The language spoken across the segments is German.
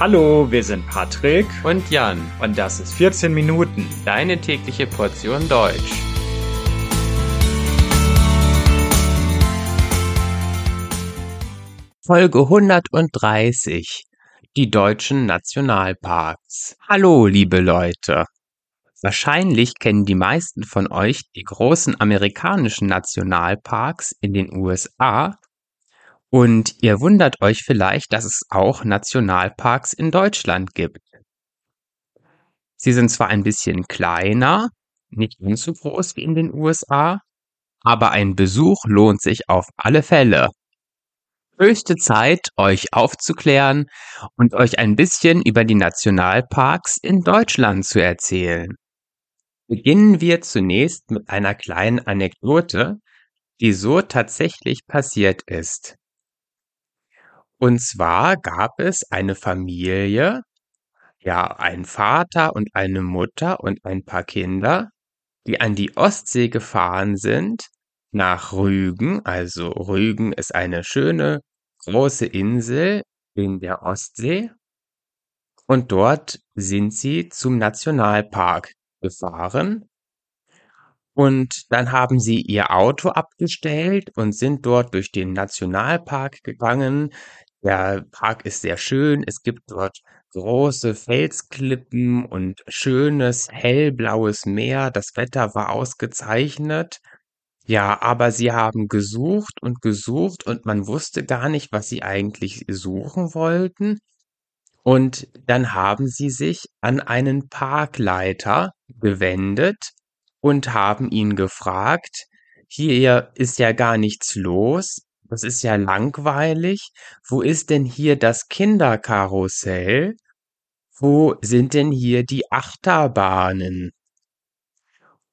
Hallo, wir sind Patrick und Jan und das ist 14 Minuten, deine tägliche Portion Deutsch. Folge 130 Die deutschen Nationalparks. Hallo, liebe Leute. Wahrscheinlich kennen die meisten von euch die großen amerikanischen Nationalparks in den USA und ihr wundert euch vielleicht, dass es auch Nationalparks in Deutschland gibt. Sie sind zwar ein bisschen kleiner, nicht ganz so groß wie in den USA, aber ein Besuch lohnt sich auf alle Fälle. Höchste Zeit, euch aufzuklären und euch ein bisschen über die Nationalparks in Deutschland zu erzählen. Beginnen wir zunächst mit einer kleinen Anekdote, die so tatsächlich passiert ist. Und zwar gab es eine Familie, ja, ein Vater und eine Mutter und ein paar Kinder, die an die Ostsee gefahren sind, nach Rügen. Also Rügen ist eine schöne große Insel in der Ostsee. Und dort sind sie zum Nationalpark gefahren. Und dann haben sie ihr Auto abgestellt und sind dort durch den Nationalpark gegangen, der Park ist sehr schön. Es gibt dort große Felsklippen und schönes hellblaues Meer. Das Wetter war ausgezeichnet. Ja, aber sie haben gesucht und gesucht und man wusste gar nicht, was sie eigentlich suchen wollten. Und dann haben sie sich an einen Parkleiter gewendet und haben ihn gefragt, hier ist ja gar nichts los. Das ist ja langweilig. Wo ist denn hier das Kinderkarussell? Wo sind denn hier die Achterbahnen?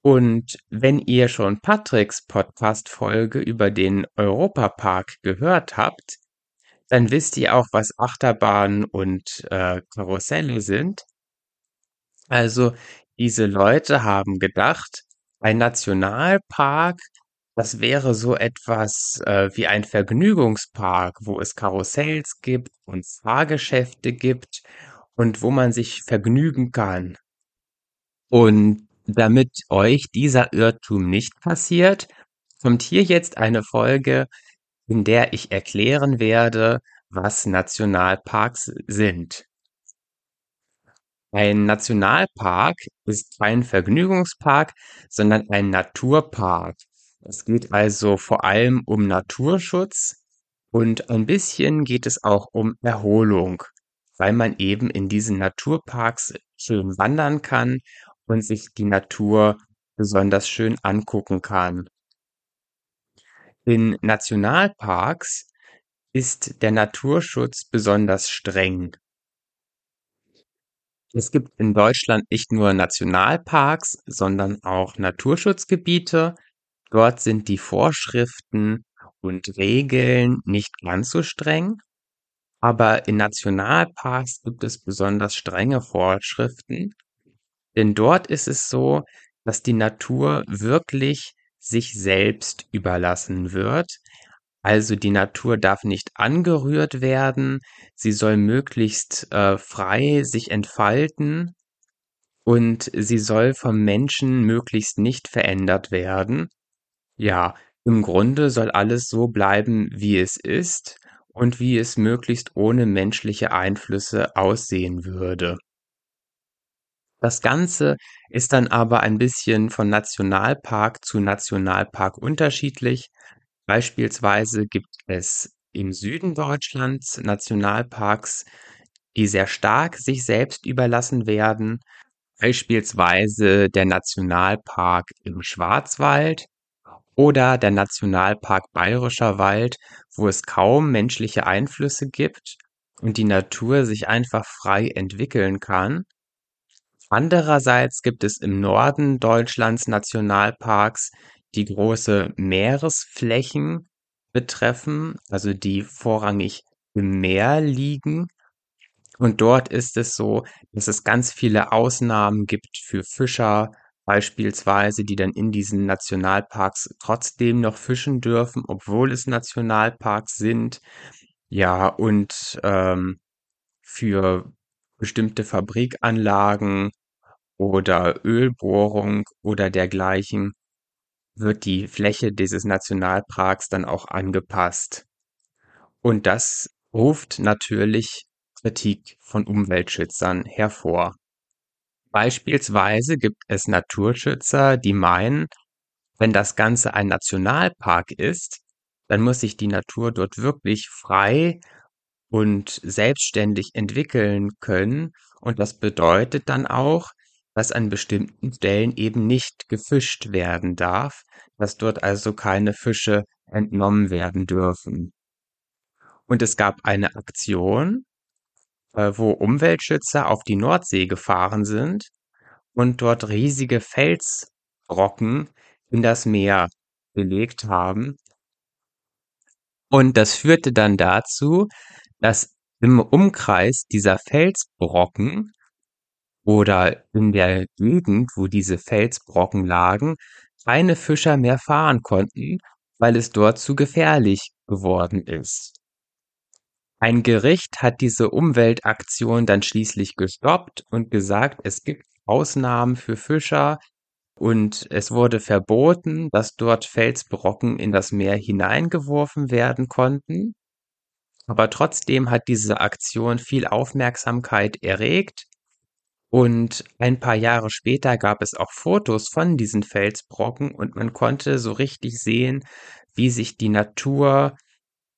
Und wenn ihr schon Patricks Podcast-Folge über den Europapark gehört habt, dann wisst ihr auch, was Achterbahnen und äh, Karusselle sind. Also diese Leute haben gedacht, ein Nationalpark das wäre so etwas, äh, wie ein Vergnügungspark, wo es Karussells gibt und Fahrgeschäfte gibt und wo man sich vergnügen kann. Und damit euch dieser Irrtum nicht passiert, kommt hier jetzt eine Folge, in der ich erklären werde, was Nationalparks sind. Ein Nationalpark ist kein Vergnügungspark, sondern ein Naturpark. Es geht also vor allem um Naturschutz und ein bisschen geht es auch um Erholung, weil man eben in diesen Naturparks schön wandern kann und sich die Natur besonders schön angucken kann. In Nationalparks ist der Naturschutz besonders streng. Es gibt in Deutschland nicht nur Nationalparks, sondern auch Naturschutzgebiete Dort sind die Vorschriften und Regeln nicht ganz so streng, aber in Nationalparks gibt es besonders strenge Vorschriften, denn dort ist es so, dass die Natur wirklich sich selbst überlassen wird. Also die Natur darf nicht angerührt werden, sie soll möglichst äh, frei sich entfalten und sie soll vom Menschen möglichst nicht verändert werden. Ja, im Grunde soll alles so bleiben, wie es ist und wie es möglichst ohne menschliche Einflüsse aussehen würde. Das Ganze ist dann aber ein bisschen von Nationalpark zu Nationalpark unterschiedlich. Beispielsweise gibt es im Süden Deutschlands Nationalparks, die sehr stark sich selbst überlassen werden. Beispielsweise der Nationalpark im Schwarzwald oder der Nationalpark Bayerischer Wald, wo es kaum menschliche Einflüsse gibt und die Natur sich einfach frei entwickeln kann. Andererseits gibt es im Norden Deutschlands Nationalparks, die große Meeresflächen betreffen, also die vorrangig im Meer liegen. Und dort ist es so, dass es ganz viele Ausnahmen gibt für Fischer, beispielsweise, die dann in diesen Nationalparks trotzdem noch fischen dürfen, obwohl es Nationalparks sind. Ja, und ähm, für bestimmte Fabrikanlagen oder Ölbohrung oder dergleichen wird die Fläche dieses Nationalparks dann auch angepasst. Und das ruft natürlich Kritik von Umweltschützern hervor. Beispielsweise gibt es Naturschützer, die meinen, wenn das Ganze ein Nationalpark ist, dann muss sich die Natur dort wirklich frei und selbstständig entwickeln können. Und das bedeutet dann auch, dass an bestimmten Stellen eben nicht gefischt werden darf, dass dort also keine Fische entnommen werden dürfen. Und es gab eine Aktion, wo Umweltschützer auf die Nordsee gefahren sind und dort riesige Felsbrocken in das Meer gelegt haben. Und das führte dann dazu, dass im Umkreis dieser Felsbrocken oder in der Gegend, wo diese Felsbrocken lagen, keine Fischer mehr fahren konnten, weil es dort zu gefährlich geworden ist. Ein Gericht hat diese Umweltaktion dann schließlich gestoppt und gesagt, es gibt Ausnahmen für Fischer und es wurde verboten, dass dort Felsbrocken in das Meer hineingeworfen werden konnten. Aber trotzdem hat diese Aktion viel Aufmerksamkeit erregt und ein paar Jahre später gab es auch Fotos von diesen Felsbrocken und man konnte so richtig sehen, wie sich die Natur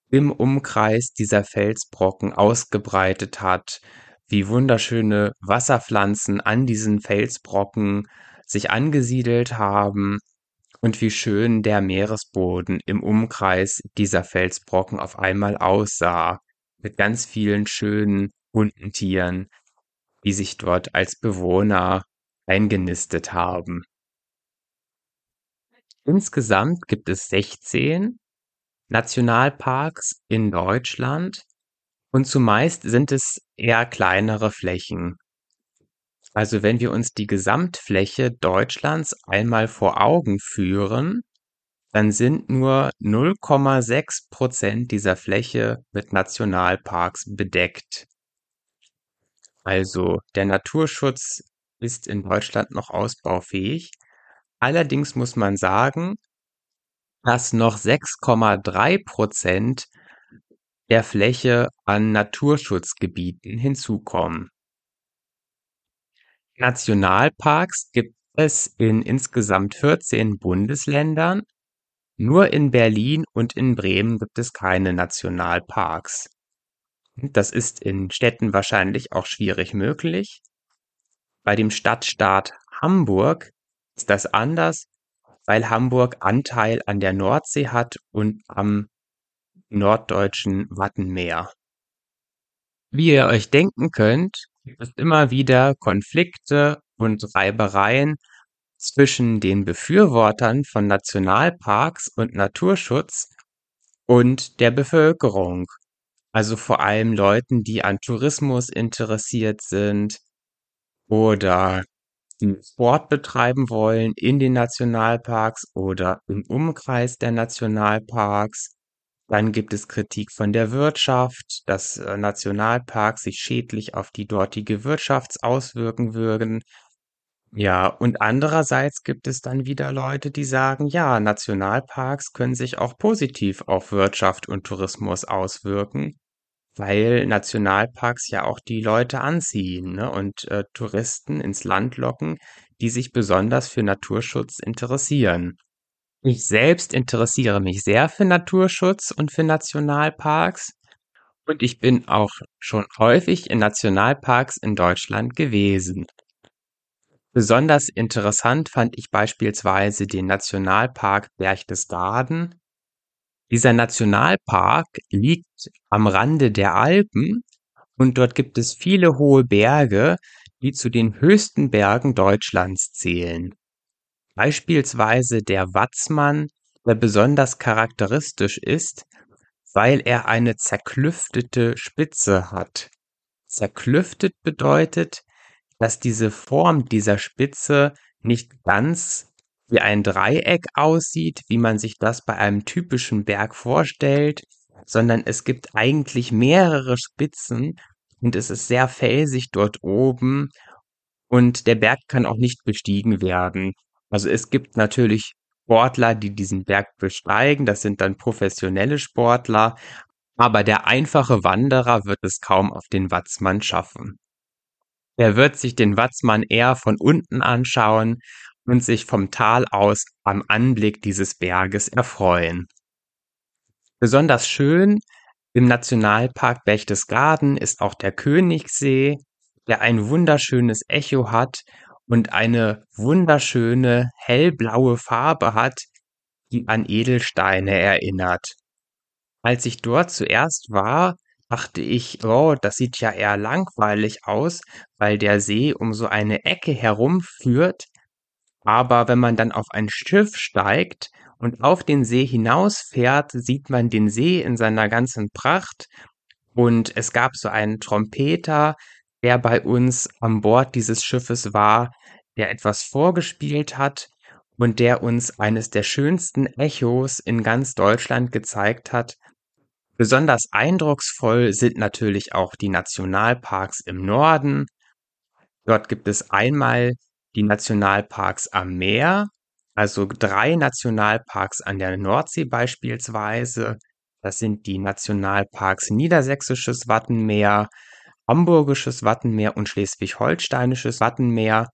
im Umkreis dieser Felsbrocken ausgebreitet hat, wie wunderschöne Wasserpflanzen an diesen Felsbrocken sich angesiedelt haben und wie schön der Meeresboden im Umkreis dieser Felsbrocken auf einmal aussah, mit ganz vielen schönen bunten Tieren, die sich dort als Bewohner eingenistet haben. Insgesamt gibt es 16 Nationalparks in Deutschland und zumeist sind es eher kleinere Flächen. Also wenn wir uns die Gesamtfläche Deutschlands einmal vor Augen führen, dann sind nur 0,6 Prozent dieser Fläche mit Nationalparks bedeckt. Also der Naturschutz ist in Deutschland noch ausbaufähig. Allerdings muss man sagen, dass noch 6,3 Prozent der Fläche an Naturschutzgebieten hinzukommen. Nationalparks gibt es in insgesamt 14 Bundesländern. Nur in Berlin und in Bremen gibt es keine Nationalparks. Das ist in Städten wahrscheinlich auch schwierig möglich. Bei dem Stadtstaat Hamburg ist das anders weil Hamburg Anteil an der Nordsee hat und am norddeutschen Wattenmeer. Wie ihr euch denken könnt, gibt es immer wieder Konflikte und Reibereien zwischen den Befürwortern von Nationalparks und Naturschutz und der Bevölkerung. Also vor allem Leuten, die an Tourismus interessiert sind oder die Sport betreiben wollen in den Nationalparks oder im Umkreis der Nationalparks. Dann gibt es Kritik von der Wirtschaft, dass äh, Nationalparks sich schädlich auf die dortige Wirtschaft auswirken würden. Ja, und andererseits gibt es dann wieder Leute, die sagen, ja, Nationalparks können sich auch positiv auf Wirtschaft und Tourismus auswirken weil Nationalparks ja auch die Leute anziehen, ne, und, äh, Touristen ins Land locken, die sich besonders für Naturschutz interessieren. Ich selbst interessiere mich sehr für Naturschutz und für Nationalparks und ich bin auch schon häufig in Nationalparks in Deutschland gewesen. Besonders interessant fand ich beispielsweise den Nationalpark Berchtesgaden dieser Nationalpark liegt am Rande der Alpen und dort gibt es viele hohe Berge, die zu den höchsten Bergen Deutschlands zählen. Beispielsweise der Watzmann, der besonders charakteristisch ist, weil er eine zerklüftete Spitze hat. Zerklüftet bedeutet, dass diese Form dieser Spitze nicht ganz wie ein Dreieck aussieht, wie man sich das bei einem typischen Berg vorstellt, sondern es gibt eigentlich mehrere Spitzen, und es ist sehr felsig dort oben und der Berg kann auch nicht bestiegen werden. Also es gibt natürlich Sportler, die diesen Berg besteigen, das sind dann professionelle Sportler, aber der einfache Wanderer wird es kaum auf den Watzmann schaffen. Er wird sich den Watzmann eher von unten anschauen und sich vom Tal aus am Anblick dieses Berges erfreuen. Besonders schön im Nationalpark Berchtesgaden ist auch der Königssee, der ein wunderschönes Echo hat und eine wunderschöne hellblaue Farbe hat, die an Edelsteine erinnert. Als ich dort zuerst war, dachte ich, oh, das sieht ja eher langweilig aus, weil der See um so eine Ecke herumführt. Aber wenn man dann auf ein Schiff steigt und auf den See hinausfährt, sieht man den See in seiner ganzen Pracht. Und es gab so einen Trompeter, der bei uns an Bord dieses Schiffes war, der etwas vorgespielt hat und der uns eines der schönsten Echos in ganz Deutschland gezeigt hat. Besonders eindrucksvoll sind natürlich auch die Nationalparks im Norden. Dort gibt es einmal die Nationalparks am Meer, also drei Nationalparks an der Nordsee beispielsweise. Das sind die Nationalparks Niedersächsisches Wattenmeer, Hamburgisches Wattenmeer und Schleswig-Holsteinisches Wattenmeer.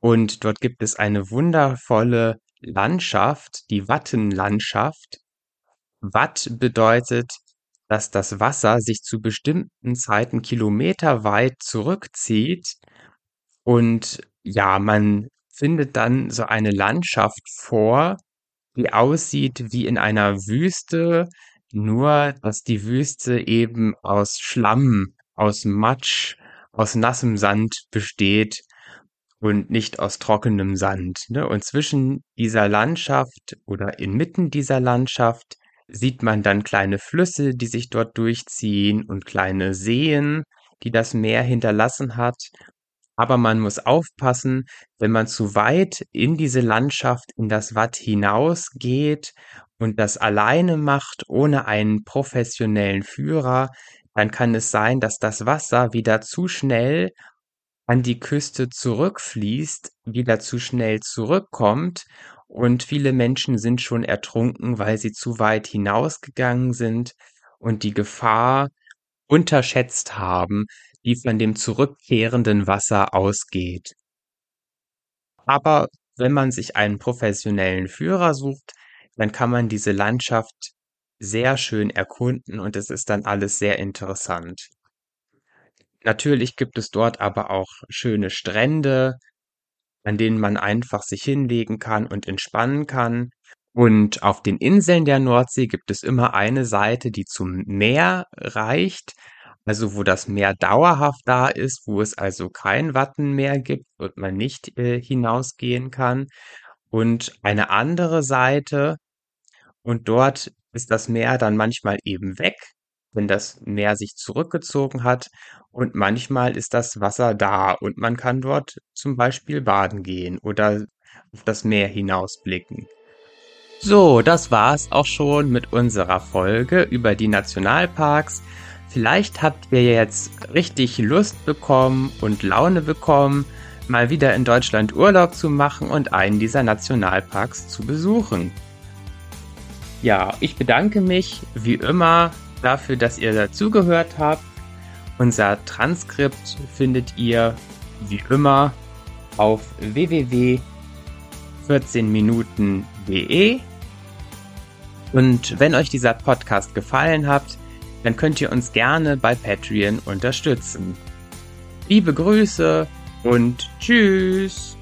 Und dort gibt es eine wundervolle Landschaft, die Wattenlandschaft. Watt bedeutet, dass das Wasser sich zu bestimmten Zeiten kilometerweit zurückzieht und ja, man findet dann so eine Landschaft vor, die aussieht wie in einer Wüste, nur dass die Wüste eben aus Schlamm, aus Matsch, aus nassem Sand besteht und nicht aus trockenem Sand. Ne? Und zwischen dieser Landschaft oder inmitten dieser Landschaft sieht man dann kleine Flüsse, die sich dort durchziehen und kleine Seen, die das Meer hinterlassen hat. Aber man muss aufpassen, wenn man zu weit in diese Landschaft, in das Watt hinausgeht und das alleine macht, ohne einen professionellen Führer, dann kann es sein, dass das Wasser wieder zu schnell an die Küste zurückfließt, wieder zu schnell zurückkommt. Und viele Menschen sind schon ertrunken, weil sie zu weit hinausgegangen sind und die Gefahr unterschätzt haben, die von dem zurückkehrenden Wasser ausgeht. Aber wenn man sich einen professionellen Führer sucht, dann kann man diese Landschaft sehr schön erkunden und es ist dann alles sehr interessant. Natürlich gibt es dort aber auch schöne Strände, an denen man einfach sich hinlegen kann und entspannen kann. Und auf den Inseln der Nordsee gibt es immer eine Seite, die zum Meer reicht, also wo das Meer dauerhaft da ist, wo es also kein Wattenmeer gibt und man nicht äh, hinausgehen kann. Und eine andere Seite, und dort ist das Meer dann manchmal eben weg, wenn das Meer sich zurückgezogen hat und manchmal ist das Wasser da und man kann dort zum Beispiel baden gehen oder auf das Meer hinausblicken. So, das war's auch schon mit unserer Folge über die Nationalparks. Vielleicht habt ihr jetzt richtig Lust bekommen und Laune bekommen, mal wieder in Deutschland Urlaub zu machen und einen dieser Nationalparks zu besuchen. Ja, ich bedanke mich wie immer dafür, dass ihr dazugehört habt. Unser Transkript findet ihr wie immer auf www.14minuten.de. Und wenn euch dieser Podcast gefallen hat, dann könnt ihr uns gerne bei Patreon unterstützen. Liebe Grüße und tschüss!